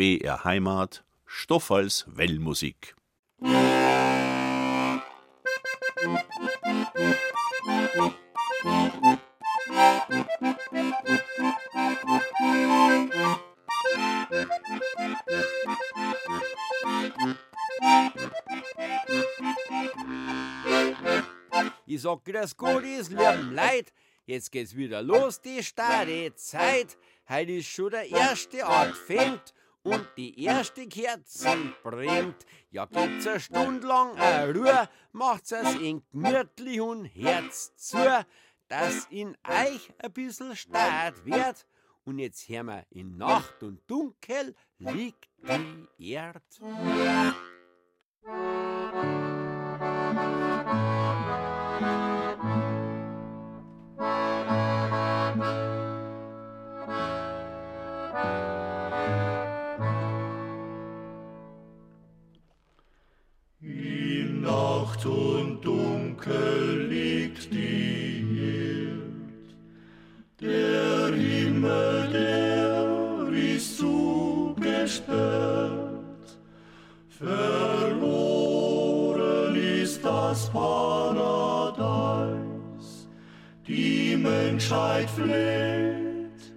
BR Heimat, Stoff als Wellmusik. Ich sag grüß Gott, ist lieben Leid. Jetzt geht's wieder los, die starre Zeit. Heute ist schon der erste Advent und die erste Kerze brennt. Ja, gibt's eine Stunde lang eine Ruhe, macht's es in gemütlich und Herz zu, dass in euch ein bisschen stark wird. Und jetzt hören wir, in Nacht und Dunkel liegt die Erd. Das Paradies. Die Menschheit fleht.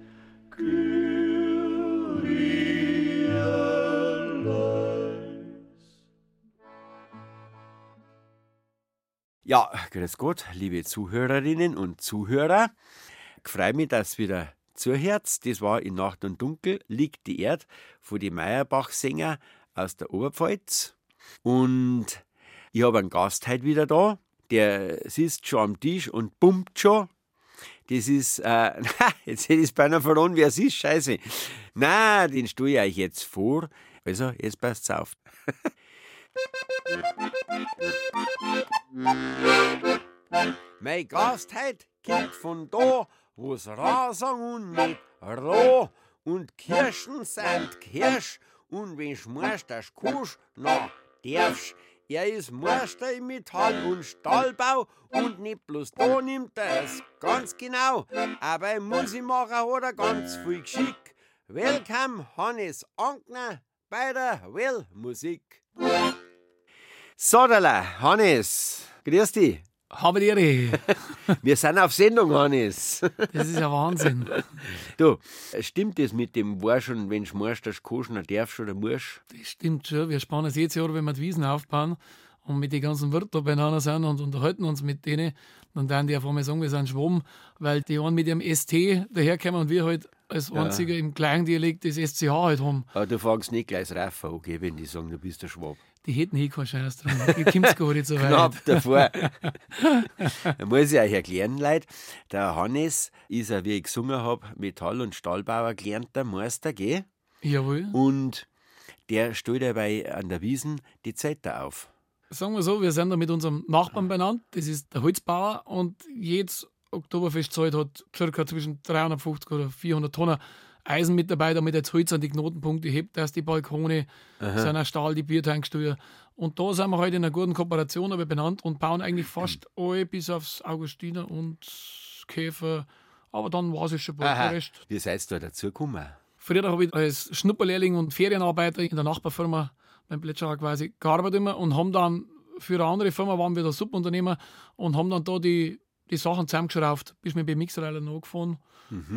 Kyrie Ja, grüß Gott, liebe Zuhörerinnen und Zuhörer. Ich freue mich, dass wieder zuhört. Das war in Nacht und Dunkel liegt die Erd von den Meyerbach-Sänger aus der Oberpfalz. Und ich habe einen Gast heute wieder da. Der sitzt schon am Tisch und pumpt schon. Das ist, äh, jetzt hätte ich es beinahe verloren, wer es ist, scheiße. Na, den stelle ich euch jetzt vor. Also, jetzt passt's auf. Mein Gast heut kommt von da, wo's Rasang und nicht roh. Und Kirschen sind Kirsch, und wenn schmorst das Kusch, na, darfst. Er ist Meister im Metall- und Stahlbau und nicht bloß da nimmt er es ganz genau. Aber im Musimacher hat er ganz viel Geschick. Welcome, Hannes Ankner bei der Well-Musik. Sodala, Hannes, grüß dich. Habe die Ehre. Wir sind auf Sendung, Hannes. Das ist ja Wahnsinn. Du, stimmt das mit dem Warsch und wenn du machst, dass du koschen, darfst oder musst? Das stimmt schon. Wir spannen es jedes Jahr, wenn wir die Wiesen aufbauen und mit den ganzen Wirten da beieinander sind und unterhalten uns mit denen, dann werden die auf einmal sagen, wir sind Schwamm, weil die einen mit ihrem ST daherkommen und wir halt als einziger im kleinen Dialekt das SCH halt haben. Aber du fängst nicht gleich Raffa an, gell, wenn die sagen, du bist der Schwab. Die hätten eh keinen Scheiß dran. Die kommt's gar nicht so weit. Knapp davor. da muss ich euch erklären, Leute. Der Hannes ist ja, wie ich gesungen habe, Metall- und Stahlbauer gelernter Meister, gell? Jawohl. Und der stellt dabei an der Wiesen die Zelte auf. Sagen wir so, wir sind da mit unserem Nachbarn benannt. Das ist der Holzbauer und jedes Oktoberfestzeit hat circa zwischen 350 oder 400 Tonnen Eisen mit jetzt Holz an die Knotenpunkte hebt, dass die Balkone sind aus Stahl, die Biertanksteuer. Und da sind wir heute in einer guten Kooperation aber benannt und bauen eigentlich fast alle bis aufs Augustiner und Käfer. Aber dann war es schon bald der Rest. Wie seid ihr da dazugekommen? Früher habe ich als Schnupperlehrling und Ferienarbeiter in der Nachbarfirma beim Plätscherer quasi gearbeitet immer und haben dann für eine andere Firma waren wir da Subunternehmer und haben dann da die, die Sachen zusammengeschraubt, bis wir beim Mixerleiler nachgefahren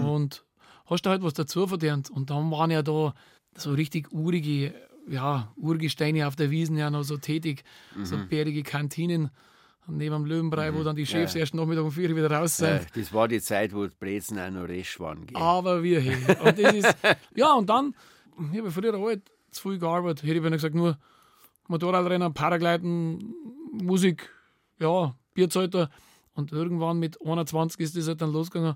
und hast da halt was dazu verdient. Und dann waren ja da so richtig urige, ja, urige Steine auf der Wiesen ja noch so tätig, so bärige Kantinen neben dem Löwenbrei, wo dann die Chefs Ja. erst Nachmittag um vier wieder raus sind. Äh, das war die Zeit, wo die Brezen auch noch resch waren. Gell? Aber wir hey. Und das ist, ja, und dann, ich habe früher halt zu viel gearbeitet. Hätte ich wenn gesagt, nur Motorradrennen, Paragliden, Musik, ja, Bierzeiter. Und irgendwann mit 21 ist das halt dann losgegangen,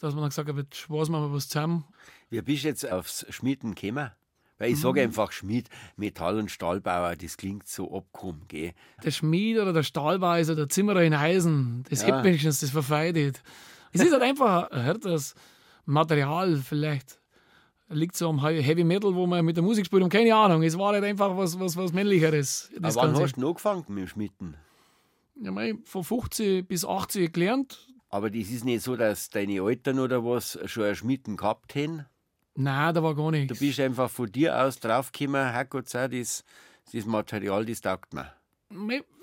dass man dann gesagt hat, jetzt schwarzen wir was zusammen. Wie bist du jetzt aufs Schmieden gekommen? Weil ich sage einfach Schmied, Metall- und Stahlbauer, das klingt so abgehoben, gell? Der Schmied oder der Stahlweiser, der Zimmerer in Eisen, das Ja. wenigstens, das verfeidet. Es ist halt einfach ein härteres Material vielleicht. Liegt so am Heavy Metal, wo man mit der Musik spielt und keine Ahnung. Es war halt einfach was, was, was Männlicheres. Aber Das wann Ganze. hast du angefangen mit dem Schmitten? Ja, mei, von 50 bis 80 gelernt. Aber das ist nicht so, dass deine Eltern oder was schon ein Schmitten gehabt haben? Nein, da war gar nichts. Du bist einfach von dir aus draufgekommen, Herrgott sei das, das Material, das taugt mir.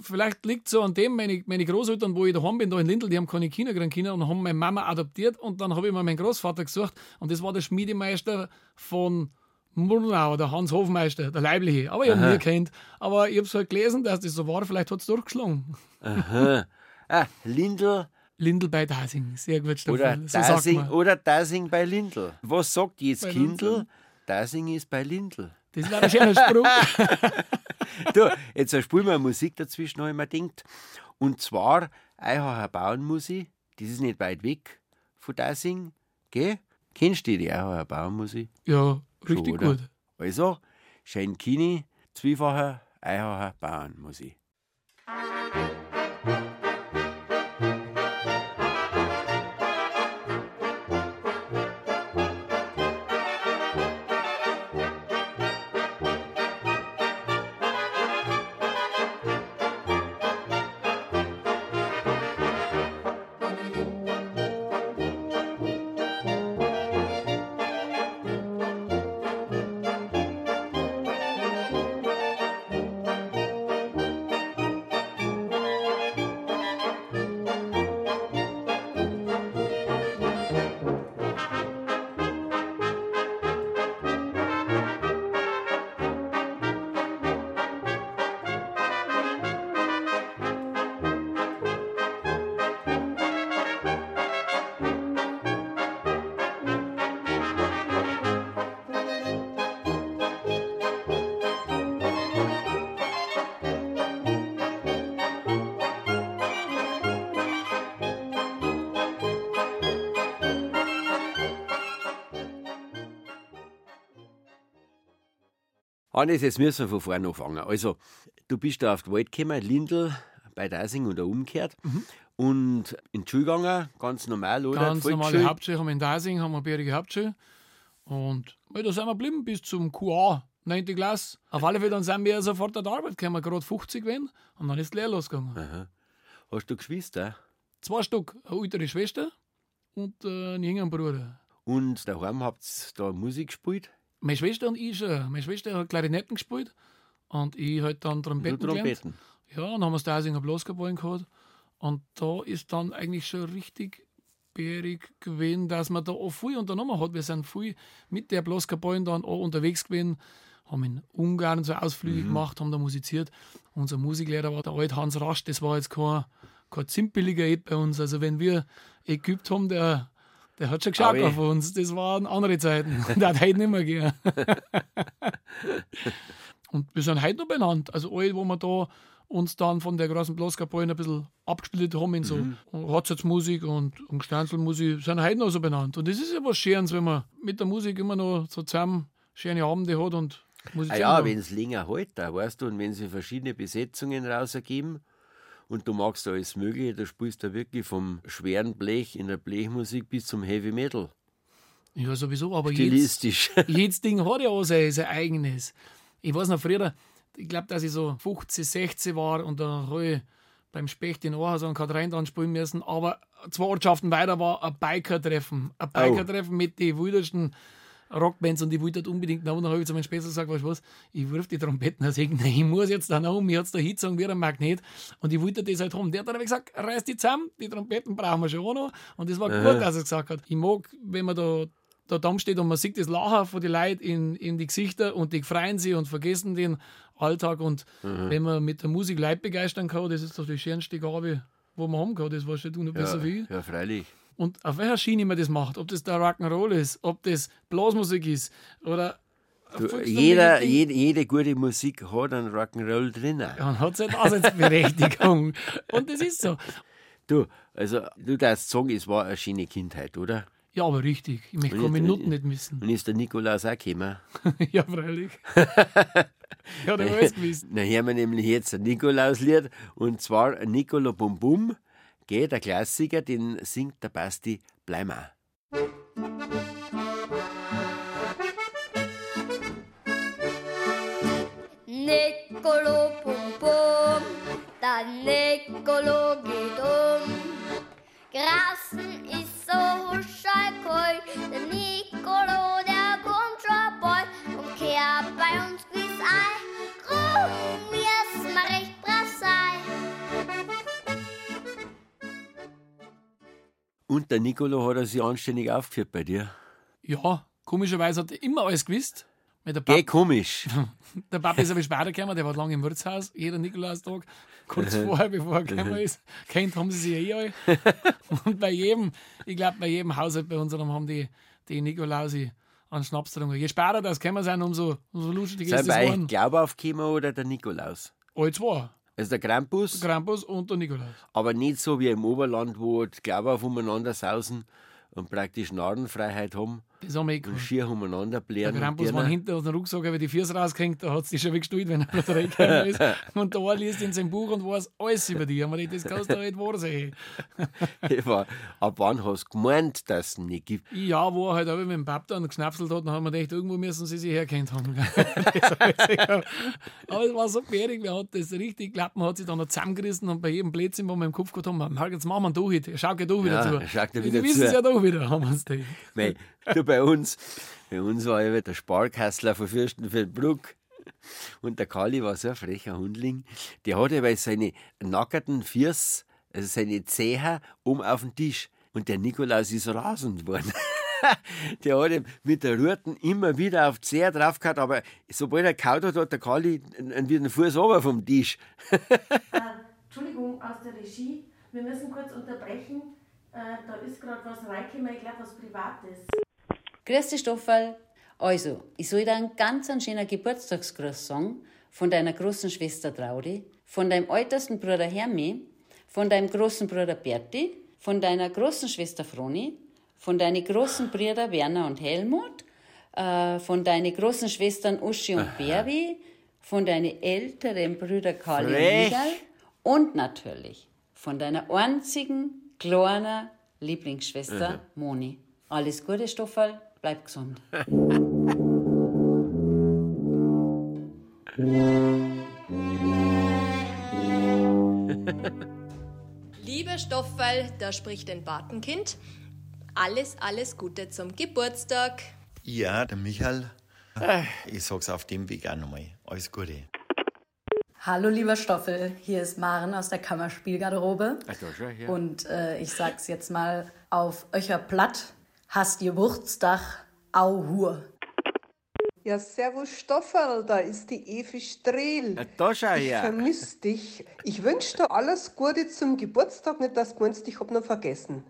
Vielleicht liegt so an dem, meine, meine Großeltern, wo ich daheim bin, da in Lindl, die haben keine Kinder gekriegt Kinder und haben meine Mama adoptiert und dann habe ich mir meinen Großvater gesucht und das war der Schmiedemeister von Murnau, der Hans Hofmeister, der Leibliche. Aber ich habe ihn nie kennt. Aber ich habe es halt gelesen, dass das so war, vielleicht hat es durchgeschlagen. Ah, Lindl Lindl bei Dasing, sehr gut, Stefan. oder so Dasing oder Dasing bei Lindl. Was sagt jetzt Bei Kindl? Lindl. Dasing ist bei Lindl. Das war ein schöner Spruch. Du, jetzt spielen wir Musik dazwischen, habe ich mir gedacht. Und zwar Eihacher Bauernmusik. Das ist nicht weit weg von Dasing. Gell? Kennst du die Eihacher Bauernmusik? ja, richtig oder? gut. Also, Shane Kini, zweifacher Eihacher Bauernmusik. Hannes, jetzt müssen wir von vorne anfangen. Also, du bist da auf die Welt gekommen, Lindl bei Dasing oder umgekehrt. Und in die Schule gegangen, ganz normal, oder? Ganz normale? Hauptschule haben wir in Dasing, haben wir bärige Hauptschule. Und ja, da sind wir geblieben bis zum QA, 9. Klasse. Auf alle Fälle dann sind wir sofort an die Arbeit gekommen, gerade 50 gewesen. Und dann ist die Lehre losgegangen. Hast du Geschwister? Zwei Stück, eine ältere Schwester und äh, einen jüngeren Bruder. Und daheim habt ihr da Musik gespielt? Meine Schwester und ich schon. Meine Schwester hat Klarinetten gespielt und ich halt dann Trompeten gelernt. Trompeten. Ja, dann haben wir das Dasinger Blaskapellen gehabt. Und da ist dann eigentlich schon richtig bärig gewesen, dass man da auch viel unternommen hat. Wir sind viel mit der Blaskapellen dann auch unterwegs gewesen, haben in Ungarn so Ausflüge gemacht, haben da musiziert. Unser Musiklehrer war der alte Hans Rasch, das war jetzt kein, kein zimperliger Ed bei uns. Also wenn wir Ägypt haben, der, der hat schon geschaut auf uns. Das waren andere Zeiten. der hat heute nicht mehr gern. Und wir sind heute noch benannt. Also alle, wo wir da uns dann von der großen Blaskapelle ein bisschen abgespielt haben in so Hochzeitsmusik und, und Stanzelmusik, sind heute noch so benannt. Und das ist ja was Schönes, wenn man mit der Musik immer noch so zusammen schöne Abende hat und Ah musizieren ja, wenn es länger hält, da, weißt du, und wenn sie verschiedene Besetzungen rausgeben und du magst alles Mögliche, da spielst du wirklich vom schweren Blech in der Blechmusik bis zum Heavy Metal. Ja, sowieso, aber Stilistisch. jedes Ding hat ja auch sein, sein eigenes. Ich weiß noch früher, ich glaube, dass ich so 15, 16 war und da habe ich beim Specht in Aarhus und Kadrein dann spielen müssen, aber zwei Ortschaften weiter war ein Biker-Treffen. Ein Biker-Treffen mit den wildesten Rockbands und ich wollte dort unbedingt noch. Und dann habe ich zu meinem Späßer gesagt, weißt du was, ich wirf die Trompeten aus Nein, ich muss jetzt da noch um, mir hat es da hingezogen wie ein Magnet und ich wollte das halt haben. Der hat dann aber gesagt, reiß die zusammen, die Trompeten brauchen wir schon auch noch und das war gut, dass er gesagt hat. Ich mag, wenn man da da da steht und man sieht das Lachen von den Leuten in, in die Gesichter und die freuen sich und vergessen den Alltag. Und wenn man mit der Musik Leute begeistern kann, das ist doch die schönste Gabe, wo man haben kann. Das weißt du noch besser Ja, wie ich. ja, freilich. Und auf welcher Schiene man das macht, ob das der Rock'n'Roll ist, ob das Blasmusik ist oder. Du, jeder, jede, jede gute Musik hat einen Rock'n'Roll drin. Ja, hat seine Daseinsberechtigung. und das ist so. Du, also, du darfst sagen, es war eine schöne Kindheit, oder? Ja, aber richtig. Ich möchte keine Minuten nicht missen. Und ist der Nikolaus auch gekommen? ja, freilich. ja, der weiß gewusst. Dann hören wir nämlich jetzt ein Nikolauslied und zwar Nicolo Bum Bum, gell, der Klassiker, den singt der Basti Bleimer. Nicolo pum pum, der Nicolo geht um. Grasen ist so huschakoi, der Nicolo, Und der Nicolo hat er sich anständig aufgeführt bei dir. Ja, komischerweise hat er immer alles gewusst. Weil Der, Geh komisch. der Papa ist aber später gekommen, der war lange im Wirtshaus, jeder Nikolaustag, kurz vorher, bevor er gekommen ist. Kennt haben sie sich ja eh alle. Und bei jedem, ich glaube, bei jedem Haushalt bei unserem haben die, die Nikolausi an Schnaps getrunken. Je später das gekommen sind, umso, umso lustiger ist Sind das bei euch. Glaube aufgekommen oder der Nikolaus? Alle zwei. Also der Krampus, Krampus und der Nikolaus. aber nicht so wie im Oberland, wo die Glaube auf umeinander sausen und praktisch Narrenfreiheit haben Das haben wir eh und gehabt. schier umeinander Der blären. und Krampus dirnen. hinten aus dem Rucksack, aber die Füße rausgehängt, da hat es dich schon weggestellt, wenn er da reingekommen ist. Und da liest in seinem Buch und weiß alles über dich. Aber das kannst du doch nicht wahr sein. Eva, ab wann hast du gemeint, dass es nicht gibt? Ja, wo er halt auch mit dem Pap dann geschnapselt hat, dann haben wir gedacht, irgendwo müssen sie sich herkennt haben. Aber es war so bärig, wir hat das richtig geklappt, man hat sich dann noch zusammengerissen und bei jedem Blödsinn, wo wir im Kopf gehabt haben, jetzt machen wir da heute, schau da wieder Ja, zu. schaut er Wir wieder wissen es zu. ja da wieder, haben wir es. Mei, du bei uns, bei uns war ja der Sparkassler von Fürstenfeldbruck. Und der Kali war so ein frecher Hundling. Der hatte bei seine nackerten Füße, also seine Zeher, um auf den Tisch. Und der Nikolaus ist rasend geworden. der hat mit der Ruten immer wieder auf die Zeher draufgehauen, aber sobald er kaut hat, hat der Kali wieder den Fuß runter vom Tisch. Entschuldigung, aus der Regie. Wir müssen kurz unterbrechen. Äh, da ist gerade was reingekommen, ich glaube, was Privates. Grüß dich, Stoffel. Also, ich soll dir einen ganz einen schönen Geburtstagsgruß sagen von deiner großen Schwester Traudi, von deinem ältesten Bruder Hermi, von deinem großen Bruder Berti, von deiner großen Schwester Froni, von deinen großen Brüdern Werner und Helmut, äh, von deinen großen Schwestern Uschi und Berbi, von deinen älteren Brüdern Karli und. Michael und natürlich von deiner einzigen kleinen Lieblingsschwester Moni. Alles Gute, Stoffel, bleib gesund. Lieber Stoffel, da spricht ein Patenkind. Alles, alles Gute zum Geburtstag. Ja, der Michael. Ich sag's auf dem Weg auch nochmal. Alles Gute. Hallo lieber Stoffel, hier ist Maren aus der Kammerspielgarderobe. Ach. Und äh, ich sag's jetzt mal auf Öcher Platt, hast ihr Wurzdach, au Hur. Ja, servus Stofferl, da ist die Evi Strehl. Ja, da schau Ich her. vermiss dich. Ich wünsch dir alles Gute zum Geburtstag, nicht dass du meinst, ich hab noch vergessen.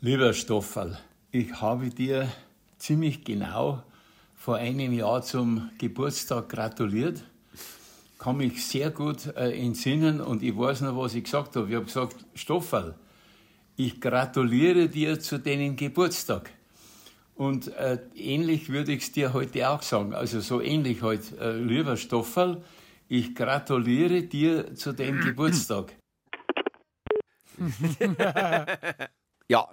Lieber Stoffel, ich habe dir ziemlich genau vor einem Jahr zum Geburtstag gratuliert. Kann mich sehr gut äh, entsinnen und ich weiß noch, was ich gesagt habe. Ich habe gesagt, Stoffel, ich gratuliere dir zu deinem Geburtstag. Und äh, ähnlich würde ich es dir heute auch sagen. Also so ähnlich heute. Äh, lieber Stoffel, ich gratuliere dir zu deinem Geburtstag. Ja,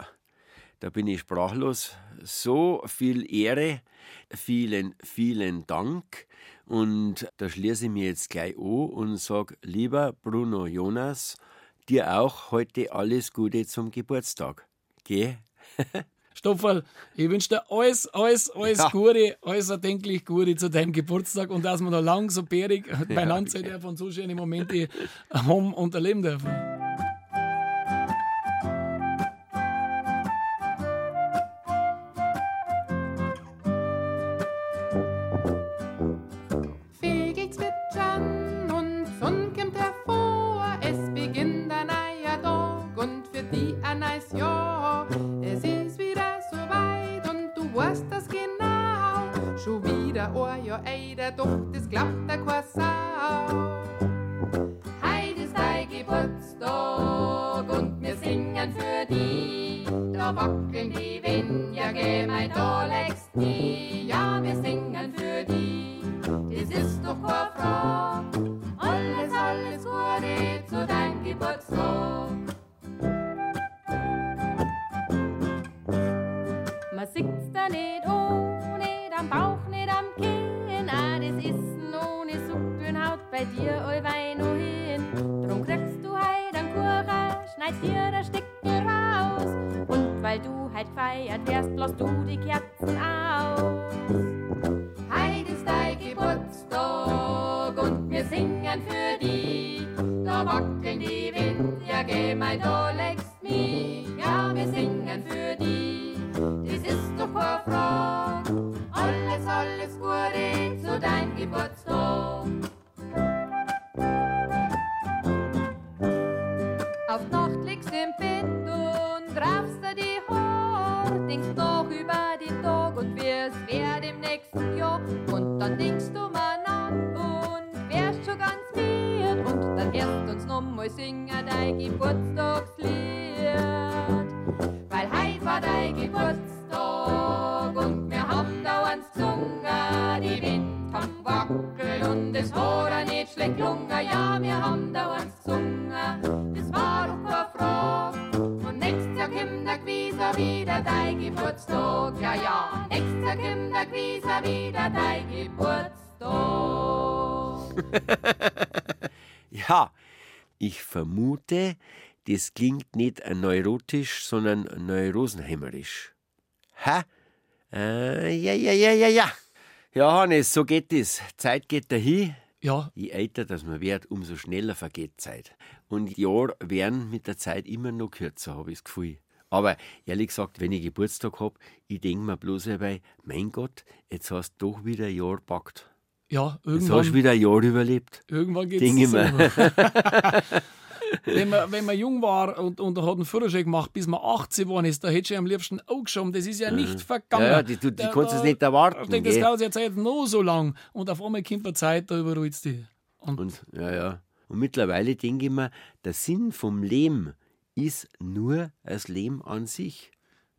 da bin ich sprachlos. So viel Ehre, vielen, vielen Dank. Und da schließe ich mir jetzt gleich an und sage, lieber Bruno Jonas, dir auch heute alles Gute zum Geburtstag. Geh. Stoffel, ich wünsche dir alles, alles, alles Ja. Gute, alles erdenklich Gute zu deinem Geburtstag und dass wir noch lang so bärig beieinander sein dürfen und so schöne Momente haben und erleben dürfen. mich, ja, wir singen für dich. Das ist doch keine Frage, alles, alles Gute zu deinem Geburtstag. Auf Nacht liegst du im Bett und raufst dir die Haare, denkst noch über den Tag und wie es wär im nächsten Jahr. Und dann denkst du mal nach und wärst schon ganz müde und dann wirst uns nochmal singen dein Geburtstagslied. Geburtstag und wir haben dauernd gesungen. Die Wind haben wackelt und es war auch nicht schlecht gelungen. Ja, wir haben dauernd gesungen, das war doch keine Frage. Und nächstes Jahr kommt der Gewieser wieder dein Geburtstag. Ja, ja, nächstes Jahr kommt der Gewieser wieder dein Geburtstag. Ja, ich vermute, das klingt nicht neurotisch, sondern neurosenhämmerisch. Hä? Äh, ja, ja, ja, ja, ja. Ja, Hannes, so geht es. Zeit geht dahin. Ja. Je älter das man wird, umso schneller vergeht Zeit. Und die Jahre werden mit der Zeit immer noch kürzer, habe ich das Gefühl. Aber ehrlich gesagt, wenn ich Geburtstag habe, ich denke mir bloß dabei, mein Gott, jetzt hast du doch wieder ein Jahr gepackt. Ja, Jetzt hast irgendwann, du wieder ein Jahr überlebt. irgendwann geht Denk ich es mir. wenn, man, wenn man jung war und, und hat einen Führerschein gemacht, bis man 18 geworden ist, da hätte ich am liebsten auch geschoben. Das ist ja nicht vergangen. Ja, ja, die- du- die Da- kannst es nicht erwarten, Ich denke, das dauert jetzt halt noch so lang. Und auf einmal kommt eine Zeit, da überrollt die. Und, ja, ja. Und mittlerweile denke ich mir, der Sinn vom Leben ist nur das Leben an sich.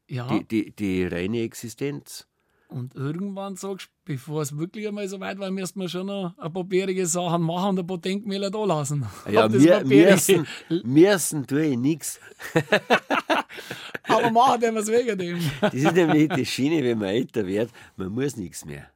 Ja. Die, die, die reine Existenz. Und irgendwann sagst du, bevor es wirklich einmal so weit war, müssten wir schon noch ein paar bärige Sachen machen und ein paar Denkmäler da lassen. Ja, mir, müssen, müssen tue ich nichts. Aber machen wir es wegen dem. Das ist nämlich die Schiene, wenn man älter wird, man muss nichts mehr.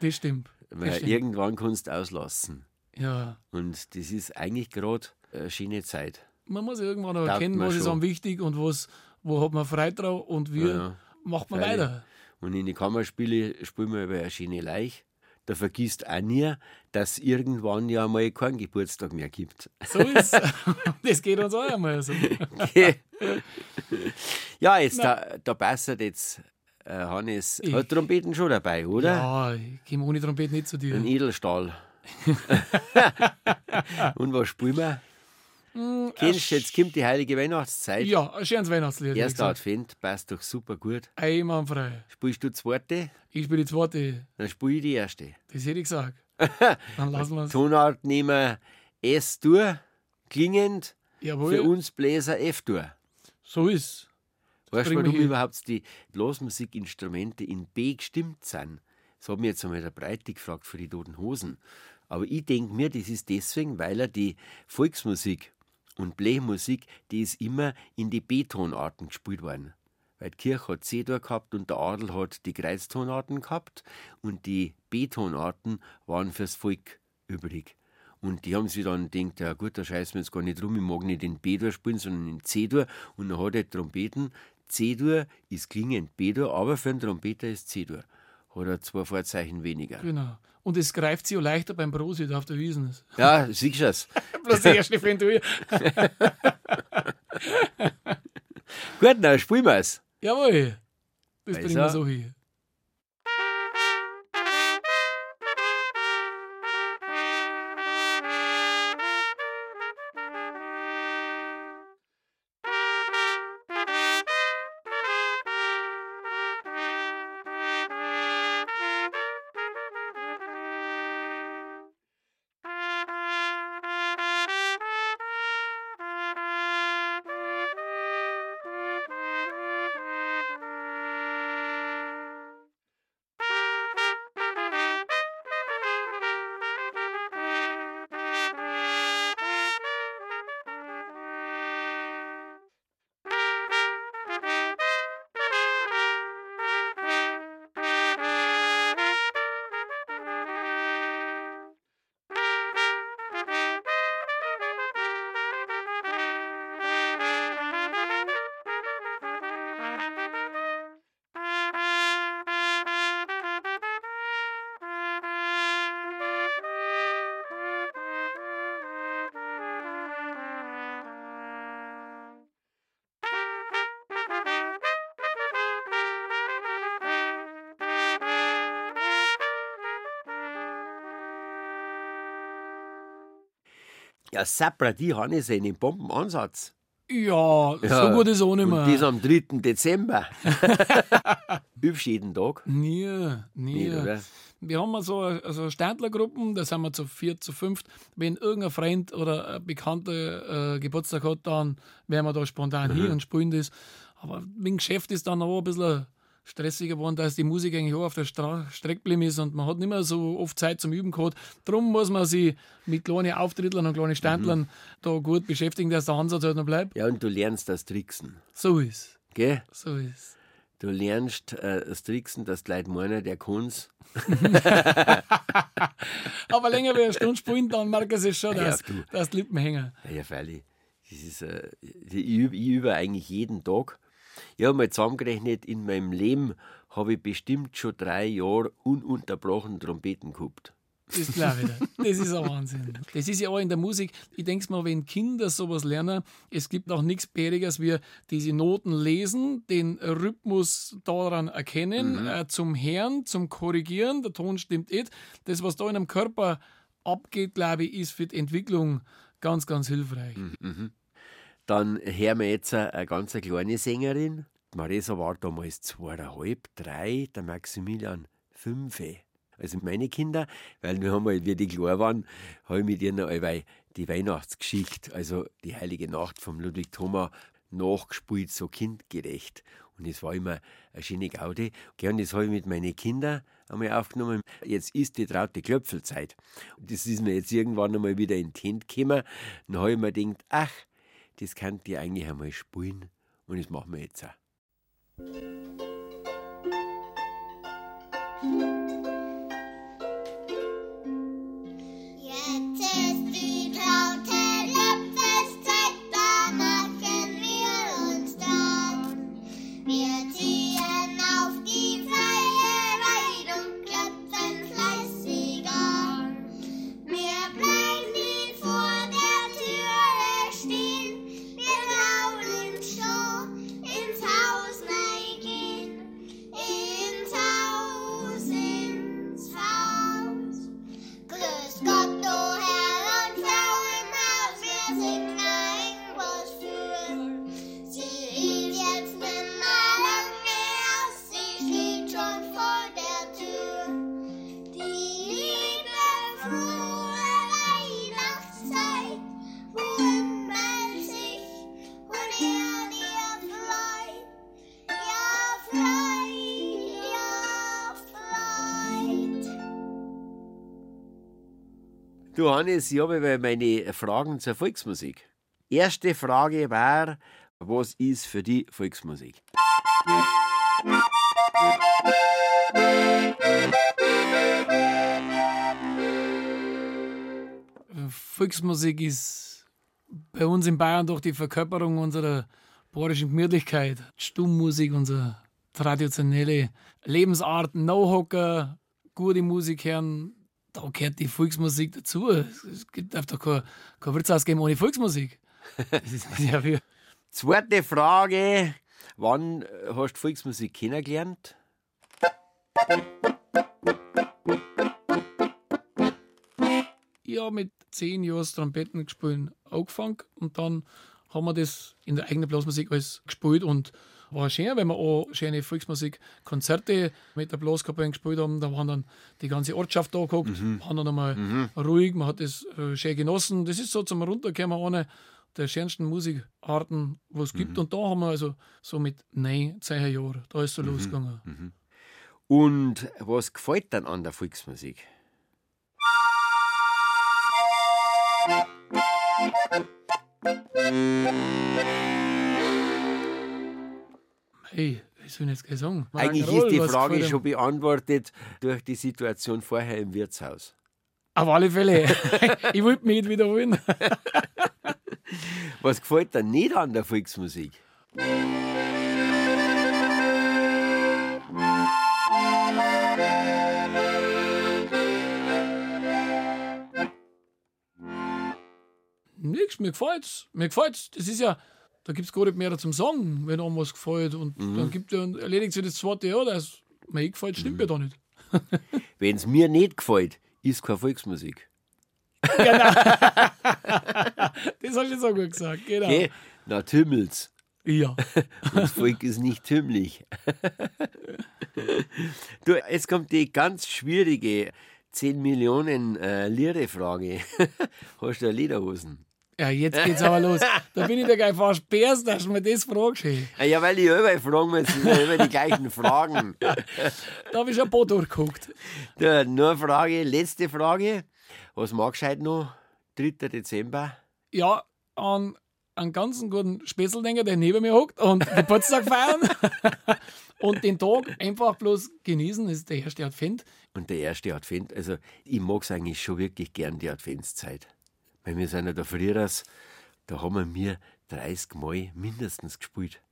Das stimmt. Das Weil stimmt. irgendwann kannst du auslassen. Ja. Und das ist eigentlich gerade eine schöne Zeit. Man muss irgendwann erkennen, was ist schon. am wichtig und was, wo hat man Freude drauf und wie ja. macht man Freilich. weiter. Und in die Kammerspiele spielen wir über eine schöne Leich. Da vergisst auch nie, dass irgendwann ja mal keinen Geburtstag mehr gibt. So ist Das geht uns auch einmal so. ja, jetzt da, da passt jetzt äh, Hannes. Ich- Hat Trompeten schon dabei, oder? Ja, ich komme ohne Trompete nicht zu dir. Ein Edelstahl. Und was spielen wir? Mm, Kennst du, jetzt kommt die heilige Weihnachtszeit. Ja, ein schönes Weihnachtslied. Erster. Advent, passt doch super gut. Einwandfrei. Spielst du die zweite? Ich spiele die zweite. Dann spiele ich die erste. Das hätte ich gesagt. Dann lassen wir es. Tonart nehmen wir S-Dur, klingend. Jawohl. Für uns Bläser F-Dur. So ist. Weißt du, warum überhaupt die Blasmusikinstrumente in B gestimmt sind? Das hat mich jetzt einmal der Breite gefragt für die Toten Hosen. Aber ich denke mir, das ist deswegen, weil er die Volksmusik und Blechmusik, die ist immer in die B-Tonarten gespielt worden. Weil die Kirche hat C-Dur gehabt und der Adel hat die Kreuztonarten gehabt und die B-Tonarten waren fürs Volk übrig. Und die haben sich dann gedacht, ja gut, da scheißen wir jetzt gar nicht rum, ich mag nicht in B-Dur spielen, sondern in C-Dur. Und dann hat er Trompeten, C-Dur ist klingend B-Dur, aber für einen Trompeter ist C-Dur. Hat er zwei Vorzeichen weniger. Genau. Und es greift sich auch leichter beim Prosit auf der Wiesen. Ja, siehst du es. Bloß der erste Fan du. Gut, dann spielen wir es. Jawohl. Das Also. bringen wir so hin. Ja, Sapra, die haben es einen Bombenansatz. Ja, so gut ist auch nicht mehr. Und das am 3. Dezember. Übst jeden Tag? Nie, nie. Oder? Wir haben mal so also Standlergruppen, da sind wir zu vier, zu fünft. Wenn irgendein Freund oder ein Bekannter äh, Geburtstag hat, dann wären wir da spontan Mhm. hin und spielen das. Aber wegen Geschäft ist dann auch ein bisschen stressiger geworden, dass die Musik eigentlich auch auf der Stra Strecke geblieben ist und man hat nicht mehr so oft Zeit zum Üben gehabt. Darum muss man sich mit kleinen Auftrittern und kleinen Standlern da gut beschäftigen, dass der Ansatz halt noch bleibt. Ja, und du lernst das Tricksen. So ist Gell? So ist Du lernst äh, das Tricksen, die Leute meinen, der kann's. Aber länger wie eine Stunde spielen, dann merken sie schon, Ja, dass, du. dass die Lippen hängen. Ja, ja freilich. Das ist, äh, ich übe ich übe eigentlich jeden Tag. Ich habe mal zusammengerechnet, in meinem Leben habe ich bestimmt schon drei Jahre ununterbrochen Trompeten gehabt. Das glaube ich. Das ist ein Wahnsinn. Das ist ja auch in der Musik. Ich denke mal, wenn Kinder sowas lernen, es gibt auch nichts Bäriges, wie diese Noten lesen, den Rhythmus daran erkennen, Mhm. äh, zum Hören, zum Korrigieren. Der Ton stimmt nicht. Das, was da in einem Körper abgeht, glaube ich, ist für die Entwicklung ganz, ganz hilfreich. Mhm. Dann hören wir jetzt eine, ganz kleine Sängerin. Marisa war damals zweieinhalb, drei, der Maximilian fünf. Also meine Kinder, weil wir haben mal, wie die klein waren, habe ich mit ihnen allweil die Weihnachtsgeschichte, also die Heilige Nacht vom Ludwig Thoma, nachgespielt, so kindgerecht. Und es war immer eine schöne Gaudi. Gern, das habe ich mit meinen Kindern einmal aufgenommen. Jetzt ist die traute Klöpfelzeit. Und das ist mir jetzt irgendwann einmal wieder in die Hände gekommen. Dann habe ich mir gedacht, ach, das könnt ihr eigentlich einmal spielen. Und das machen wir jetzt auch. Du Hannes, ich habe meine Fragen zur Volksmusik. Erste Frage war, was ist für die Volksmusik? Volksmusik ist bei uns in Bayern doch die Verkörperung unserer bayerischen Gemütlichkeit. Stummmusik, unsere traditionelle Lebensart, No-Hocker, gute Musik hören, da gehört die Volksmusik dazu. Es gibt darf doch kein, kein Wirtshaus geben ohne Volksmusik. Das ist ja wie Zweite Frage, wann äh, hast du Volksmusik kennengelernt? Ich habe mit zehn Jahren Trompeten gespielt angefangen und dann haben wir das in der eigenen Blasmusik alles gespielt und war schön, wenn wir auch schöne Volksmusik-Konzerte mit der Blaskapelle gespielt haben. Da waren dann die ganze Ortschaft da geguckt, waren dann einmal ruhig, man hat das äh, schön genossen. Das ist so zum Runterkommen eine der schönsten Musikarten, was es gibt. Und da haben wir also so mit neun, zehn Jahren, da ist so losgegangen. Und was gefällt dann an der Volksmusik? Hey, ich jetzt gleich sagen? Eigentlich ist die Frage schon beantwortet durch die Situation vorher im Wirtshaus. Auf alle Fälle. ich wollte mich nicht wiederholen. Was gefällt dir nicht an der Volksmusik? Nix, mir gefällt's. Mir gefällt's. Das ist ja, da gibt's gar nicht mehr zum Sagen, wenn einem was gefällt. Und Mhm. dann gibt er, erledigt sich das zweite Jahr, dass mir gefällt, stimmt Mhm. ja da nicht. Wenn es mir nicht gefällt, ist keine Volksmusik. Das hast du so gut gesagt, genau. Okay? Na, tümmelt's. Ja. Das Volk ist nicht tümmelig. Du, jetzt kommt die ganz schwierige 10 Millionen äh, Lire-Frage. Hast du Lederhosen? Ja, jetzt geht's aber los. Da bin ich da gleich fast bärst, dass du mir das fragst. hey. Ja, weil ich überall fragen muss, immer die gleichen Fragen. Da habe ich schon ein paar durchgeguckt. Du, nur eine Frage, letzte Frage. Was magst du heute noch? 3. Dezember? Ja, an einen ganzen guten Spätzldenker, der neben mir hockt und Geburtstag feiern. und den Tag einfach bloß genießen, das ist der erste Advent. Und der erste Advent, also ich mag es eigentlich schon wirklich gern, die Adventszeit. Weil wir sind ja da früher, da haben wir 30 Mal mindestens gespielt.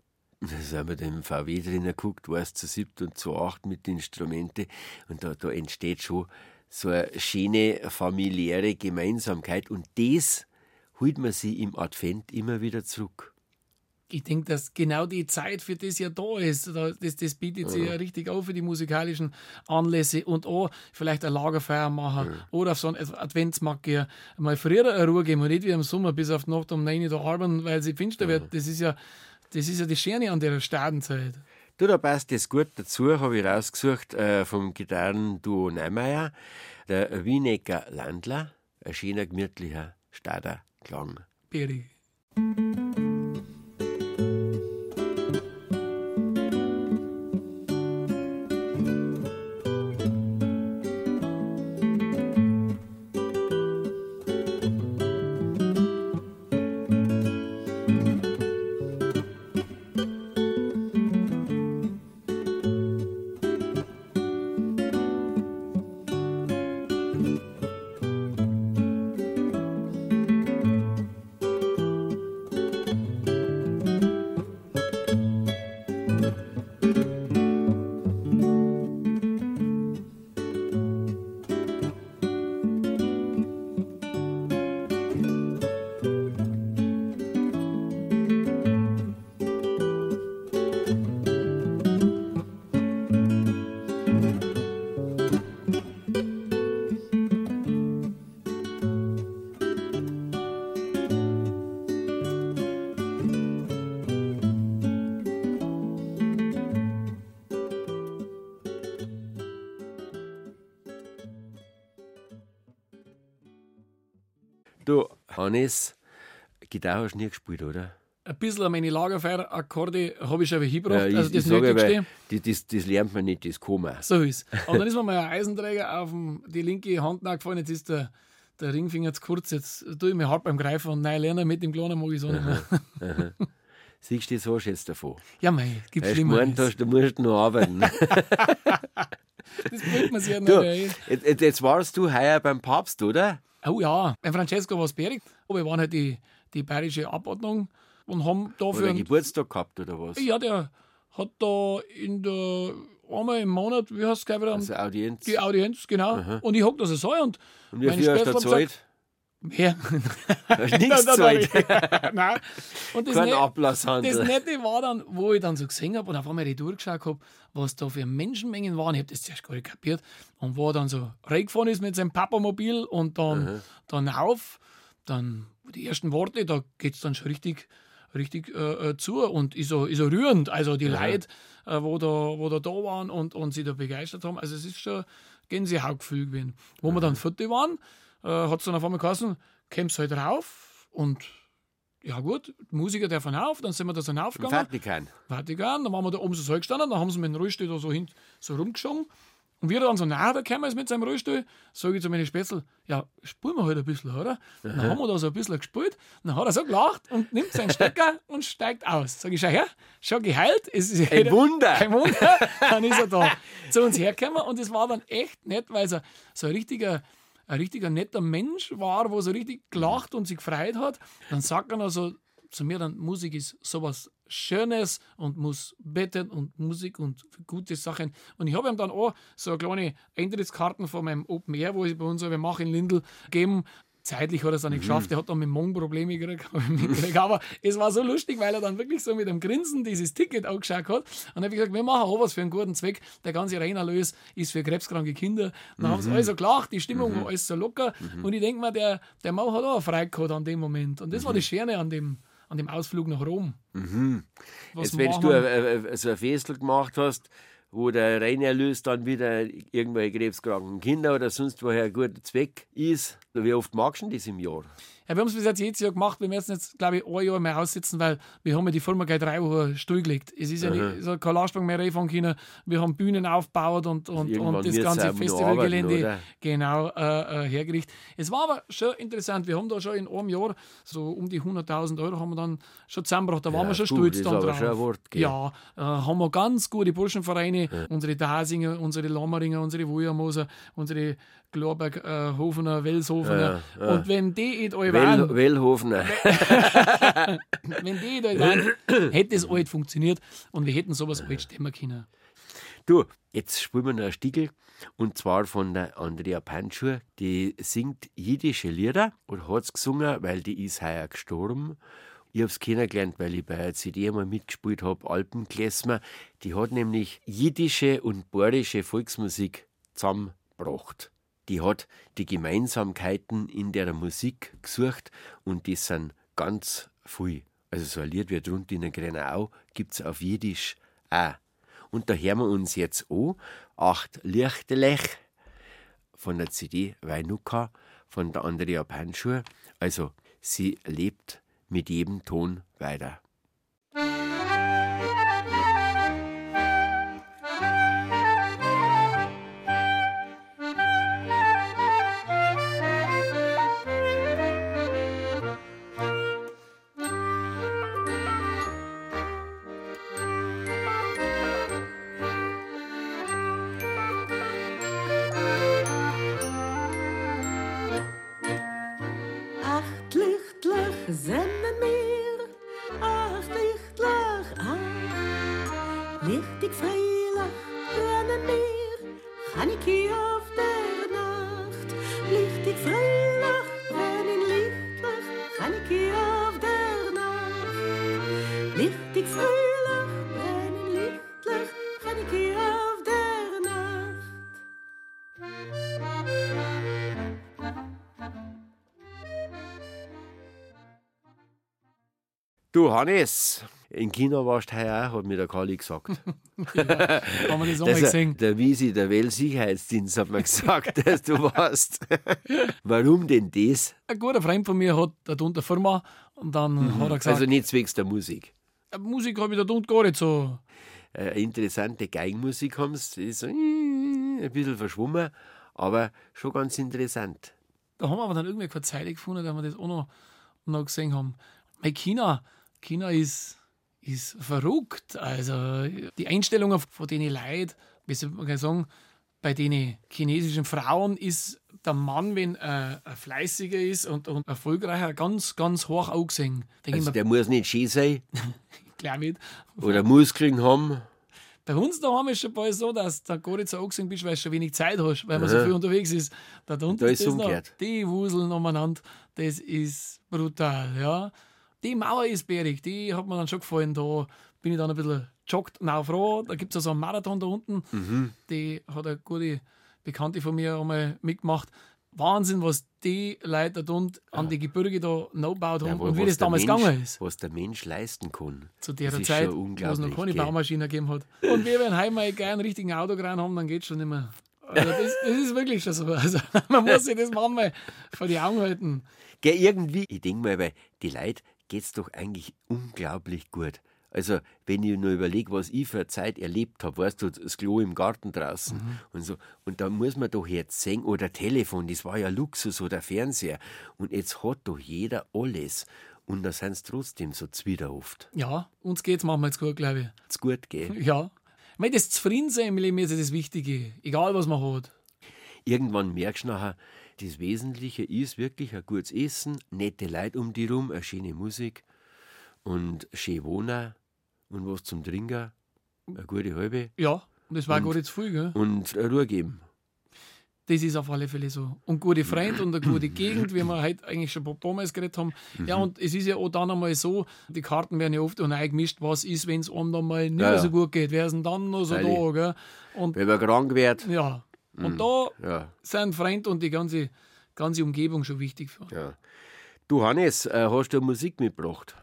Da sind wir da im VW drinnen geguckt, war es zu siebt und zu acht mit den Instrumenten. Und da, da entsteht schon so eine schöne familiäre Gemeinsamkeit. Und das holt man sich im Advent immer wieder zurück. Ich denke, dass genau die Zeit für das ja da ist. Da- Das, das bietet sich ja richtig auf für die musikalischen Anlässe und auch vielleicht eine Lagerfeier machen oder auf so einen Adventsmarkt gehen. Mal früher eine Ruhe geben und nicht wie im Sommer bis auf die Nacht um 9 Uhr da arbeiten, weil sie finster wird. Das ist ja das, ist ja das Schöne an der Stadenzeit. Du, da passt das gut dazu, habe ich rausgesucht äh, vom Gitarrenduo Neumeier, der Wienecker Landler, ein schöner, gemütlicher Stader Klang. Beri. Hannes, Gitarre hast du nie gespielt, oder? Ein bisschen an meine Lagerfeier-Akkorde habe ich schon hingebracht, Ja, ich, also das ich Nötigste. die, das, das lernt man nicht, das kann man. So ist Und dann ist mir mal ein Eisenträger auf dem, die linke Hand nachgefallen. Jetzt ist der, der Ringfinger zu kurz. Jetzt tue ich mir hart beim Greifen und nein, lernen mit dem Kleinen mag ich so nicht mehr. Aha. Siehst du, das hast du jetzt davon. Ja, mei, gibt du gemeint hast, du musst noch arbeiten. Das bringt man sich ja nicht du, jetzt warst du heuer beim Papst, oder? Oh ja, beim Francesco war es beerdigt. Aber wir waren halt die, die bayerische Abordnung und haben dafür. Geburtstag gehabt, oder was? Ja, der hat da in der einmal im Monat, wie heißt es gleich wieder? Also Audienz. Die Audienz, genau. Aha. Und ich hock das so und. Und wie meine viel hast du Schwester hat gesagt, Du nichts? Nein. Und das Kein Ablasshandel. Das Nette war dann, wo ich dann so gesehen habe und auf einmal durchgeschaut habe, was da für Menschenmengen waren. Ich habe das zuerst gar nicht kapiert. Und wo er dann so reingefahren ist mit seinem Papamobil und dann, dann auf, dann die ersten Worte, da geht es dann schon richtig, richtig äh, äh, zu und ist so, ist so rührend. Also die Aha. Leute, äh, wo, da, wo da da waren und, und sie da begeistert haben. Also es ist schon Gänsehautgefühl gewesen. Wo wir dann vierte waren, äh, hat es dann auf einmal geheißen, kommst halt rauf und ja gut, die Musiker dürfen auf, dann sind wir da so raufgegangen. Vatikan. Vatikan, dann waren wir da oben so so gestanden, dann haben sie mit dem Rollstuhl da so, hin, so rumgeschoben. Und wie er dann so nahe da gekommen ist mit seinem Rollstuhl, sage ich zu meinen Spätzl, ja, spielen wir halt ein bisschen, oder? Dann Aha. haben wir da so ein bisschen gespielt, dann hat er so gelacht und nimmt seinen Stecker und steigt aus. Sag ich, schau her, schon geheilt. Es ist Ein Wunder. Ein Wunder. Dann ist er da zu uns hergekommen und es war dann echt nett, weil er so ein richtiger, ein richtiger netter Mensch war, wo so richtig gelacht und sich gefreut hat. Dann sagt er noch so zu mir dann, Musik ist sowas Schönes und muss beten und Musik und gute Sachen. Und ich habe ihm dann auch so eine kleine Eintrittskarten von meinem Open Air, wo ich bei uns wir machen in Lindl, gegeben. Zeitlich hat er es dann nicht Mhm. geschafft, er hat dann mit Mong Probleme gekriegt, aber es war so lustig, weil er dann wirklich so mit einem Grinsen dieses Ticket angeschaut hat. Und dann habe ich gesagt, wir machen auch was für einen guten Zweck. Der ganze Reinerlös ist für krebskranke Kinder. Dann haben sie Mhm. alle so gelacht, die Stimmung Mhm. war alles so locker. Und ich denke mir, der, der Mann hat auch Freude gehabt an dem Moment. Und das war Mhm. das Schöne an dem, an dem Ausflug nach Rom. Mhm. Jetzt, wenn du so ein Festel gemacht hast, wo der Reinerlös dann wieder irgendwelche krebskranken Kinder oder sonst woher guter Zweck ist, wie oft magst du das im Jahr? Ja, wir haben es bis jetzt jedes Jahr gemacht. Wir müssen jetzt, glaube ich, ein Jahr mehr aussitzen, weil wir haben ja die Firma gleich drei Wochen stillgelegt. Es ist ja nicht, so kein Lastwagen mehr reinfahren können. Wir haben Bühnen aufgebaut und, und, Irgendwann und das ganze Festivalgelände genau äh, äh, hergerichtet. Es war aber schon interessant. Wir haben da schon in einem Jahr so um die 100.000 Euro haben wir dann schon zusammengebracht. Da waren Ja, wir schon puh, stolz dann drauf. schon ein Wort, ja, äh, haben wir ganz gute Burschenvereine. Unsere Dasinger, unsere Lammeringer, unsere Wujamoser, unsere Glorberg, äh, Hofener, Welshofener. Ja, ja. Und wenn die in alle Well, waren, Wellhofner. wenn die da waren, hätte es alt funktioniert und wir hätten sowas alt stemmen können. Du, jetzt spielen wir noch ein Stickel und zwar von der Andrea Panschur. Die singt jiddische Lieder und hat es gesungen, weil die ist heuer gestorben. Ich habe es kennengelernt, weil ich bei einer CD einmal mitgespielt habe, Alpenklezmer. Die hat nämlich jiddische und bayerische Volksmusik zusammengebracht. Die hat die Gemeinsamkeiten in der Musik gesucht und die sind ganz viel. Also so ein Lied wie Drunter in der Grenau gibt es auf Jiddisch auch. Und da hören wir uns jetzt an, acht Lichtelech von der CD Weinuka von der Andrea Panschur. Also, sie lebt mit jedem Ton weiter. Du Hannes, in China warst du heuer auch, hat mir der Kali gesagt. Haben wir das auch mal gesehen? Der Wiesi, der Weltsicherheitsdienst, hat mir gesagt, dass du warst. Warum denn das? Ein guter Freund von mir hat da eine Firma und dann hat er gesagt, Also nicht zwecks der Musik. "Äh, Musik habe ich da unten gar nicht so. Äh, interessante Geigenmusik haben sie, ist so äh, ein bisschen verschwommen, aber schon ganz interessant. Da haben wir aber dann irgendwie keine Zeit gefunden, dass wir das auch noch, noch gesehen haben. Weil China, China ist, ist verrückt. Also die Einstellungen von den Leuten, wie soll man sagen, bei den chinesischen Frauen ist der Mann, wenn er ein fleißiger ist und, und erfolgreicher, ganz, ganz hoch angesehen. Denke Also der mir, muss nicht schön sein glaub ich. oder Muskeln haben. Bei uns daheim ist es schon bald so, dass du gar nicht so angesehen bist, weil du schon wenig Zeit hast, weil man so Aha. viel unterwegs ist. Da, unten Da ist das noch, umgekehrt. Die Wuseln umeinander, das ist brutal. Ja. Die Mauer ist bärig, die hat mir dann schon gefallen. Da bin ich dann ein bisschen joggt. Na, froh, da gibt es so einen Marathon da unten. Mhm. Die hat eine gute Bekannte von mir einmal mitgemacht. Wahnsinn, was die Leute da unten an die Gebirge da noch gebaut haben Ja, und wie das damals Mensch, gegangen ist. Was der Mensch leisten kann. Zu der das Zeit, wo es noch keine gell? Baumaschine gegeben hat. Und wir, wenn heim mal gleich einen richtigen Autokran haben, dann geht schon nicht mehr. Also das, das ist wirklich schon so. Also man muss sich das manchmal vor die Augen halten. Gell, irgendwie, ich denke mal, weil die Leute geht's doch eigentlich unglaublich gut. Also, wenn ich nur überlege, was ich für eine Zeit erlebt habe, weißt du, das Klo im Garten draußen Mhm. und so. Und da muss man doch jetzt sehen, oder Telefon, das war ja Luxus, oder Fernseher. Und jetzt hat doch jeder alles. Und da sind trotzdem so zwiderhaft. Ja, uns geht es manchmal jetzt gut, glaube ich. Ist gut, gell? Ja. Ich meine, das Zufriedensein im Leben ist ja das Wichtige. Egal, was man hat. Irgendwann merkst du nachher, das Wesentliche ist wirklich ein gutes Essen, nette Leute um die rum, eine schöne Musik und schön wohnen und was zum Trinken, eine gute halbe. Ja, und das war Und- nicht zu viel, gell? Und Ruhe geben. Das ist auf alle Fälle so. Und gute Freunde und eine gute Gegend, wie wir heute eigentlich schon ein paar Mal geredet haben. Ja, Mhm. und es ist ja auch dann einmal so, die Karten werden ja oft auch gemischt, was ist, wenn es einem dann mal nicht Ja, mehr so gut geht. Wer ist denn dann noch so Freilich. da? Gell? Und Wenn man krank wird. Ja. Und Mhm. da Ja. sind Freunde und die ganze, ganze Umgebung schon wichtig für. Ja. Du, Hannes, äh, hast du Musik mitgebracht?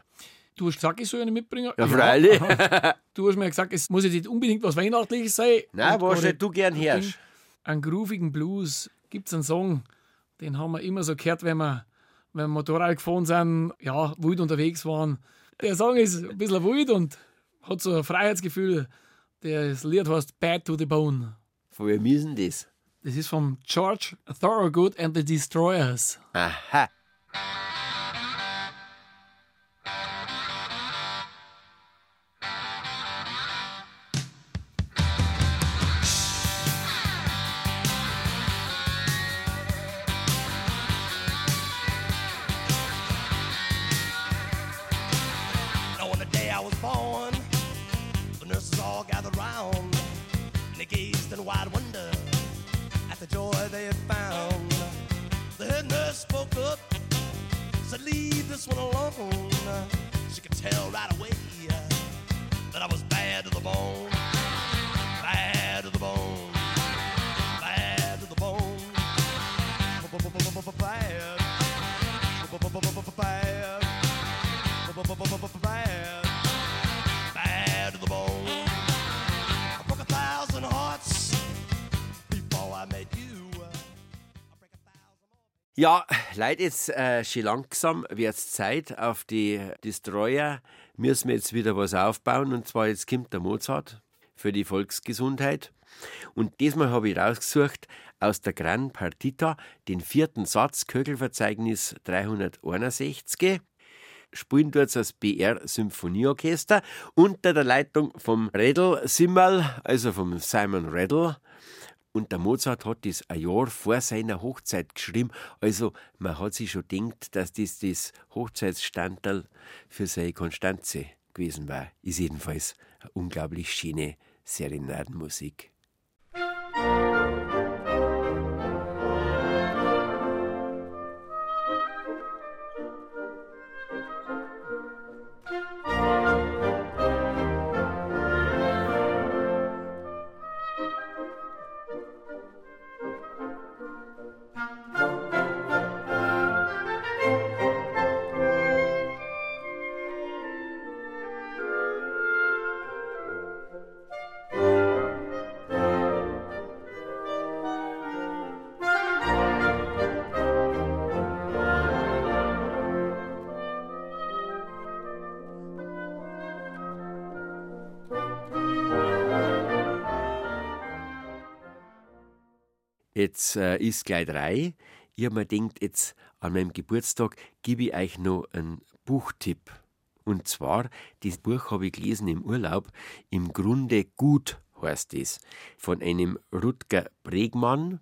Du hast gesagt, ich soll eine mitbringen. Ja, freilich. aha. Du hast mir gesagt, es muss jetzt nicht unbedingt was Weihnachtliches sein. Nein, was du gern hörst. Einen groovigen Blues. Gibt es einen Song, den haben wir immer so gehört, wenn wir, wenn wir Motorrad gefahren sind, ja, wild unterwegs waren. Der Song ist ein bisschen wild und hat so ein Freiheitsgefühl. Das Lied heißt Bad to the Bone. Von wem ist denn das? Das ist von George Thorogood and the Destroyers. Aha. Ja, Leute, jetzt äh, schon langsam wird's Zeit. Auf die Destroyer müssen wir jetzt wieder was aufbauen. Und zwar jetzt kommt der Mozart für die Volksgesundheit. Und diesmal habe ich rausgesucht aus der Gran Partita den vierten Satz, Köchelverzeichnis 361. Spielen dort das BR Symphonieorchester unter der Leitung vom Redl Simmel, also vom Simon Redl. Und der Mozart hat das ein Jahr vor seiner Hochzeit geschrieben. Also man hat sich schon gedacht, dass das das Hochzeitsstandteil für seine Konstanze gewesen war. Ist jedenfalls eine unglaublich schöne Serenadenmusik. Jetzt äh, ist gleich drei. Ich habe mir gedacht, jetzt an meinem Geburtstag gebe ich euch noch einen Buchtipp. Und zwar, das Buch habe ich gelesen im Urlaub. Im Grunde gut heißt es. Von einem Rutger Bregmann.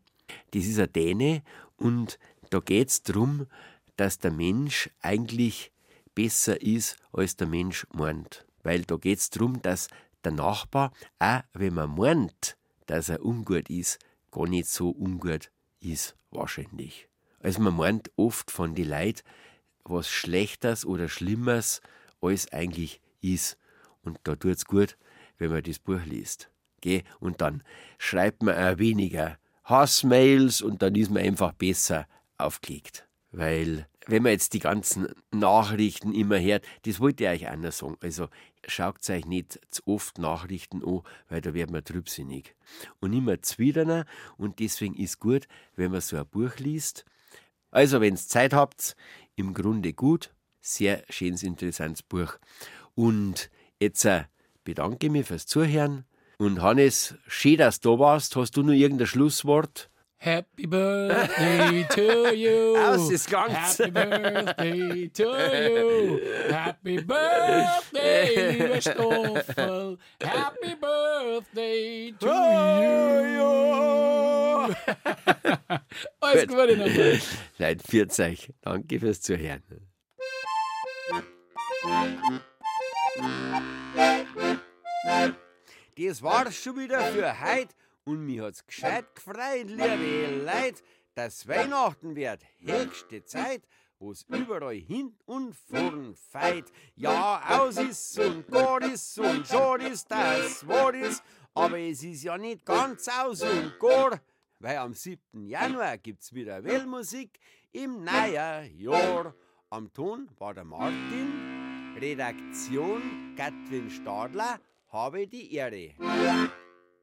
Das ist ein Däne. Und da geht es darum, dass der Mensch eigentlich besser ist, als der Mensch meint. Weil da geht es darum, dass der Nachbar, auch wenn man meint, dass er ungut ist, gar nicht so ungut ist, wahrscheinlich. Also man meint oft von die Leid was Schlechtes oder Schlimmes als eigentlich ist. Und da tut's gut, wenn man das Buch liest. Gell? Und dann schreibt man auch weniger Hassmails und dann ist man einfach besser aufgelegt. Weil, wenn man jetzt die ganzen Nachrichten immer hört, das wollte ich euch auch noch sagen. Also, schaut euch nicht zu oft Nachrichten an, weil da wird man trübsinnig. Und immer zwiderner und deswegen ist gut, wenn man so ein Buch liest. Also, wenn ihr Zeit habt, im Grunde gut, sehr schönes, interessantes Buch. Und jetzt äh, bedanke ich mich fürs Zuhören. Und Hannes, schön, dass du da warst. Hast du noch irgendein Schlusswort? Happy birthday to you. Aus ist ganz. Happy birthday to you. Happy birthday, lieber Stoffel. Happy birthday to you. Alles Gute noch. Leid, 40. Danke fürs Zuhören. Das war's schon wieder für heut und mir hat's gescheit gefreut, liebe Leid, dass Weihnachten wird höchste Zeit, wo's überall hin und vorn feit. Ja, aus ist und gar ist und schon ist das wahr ist, aber es ist ja nicht ganz aus und gar, weil am 7. Januar gibt's wieder Wellmusik im neuen Jahr. Am Ton war der Martin Redaktion Katrin Stadler habe die Ehre.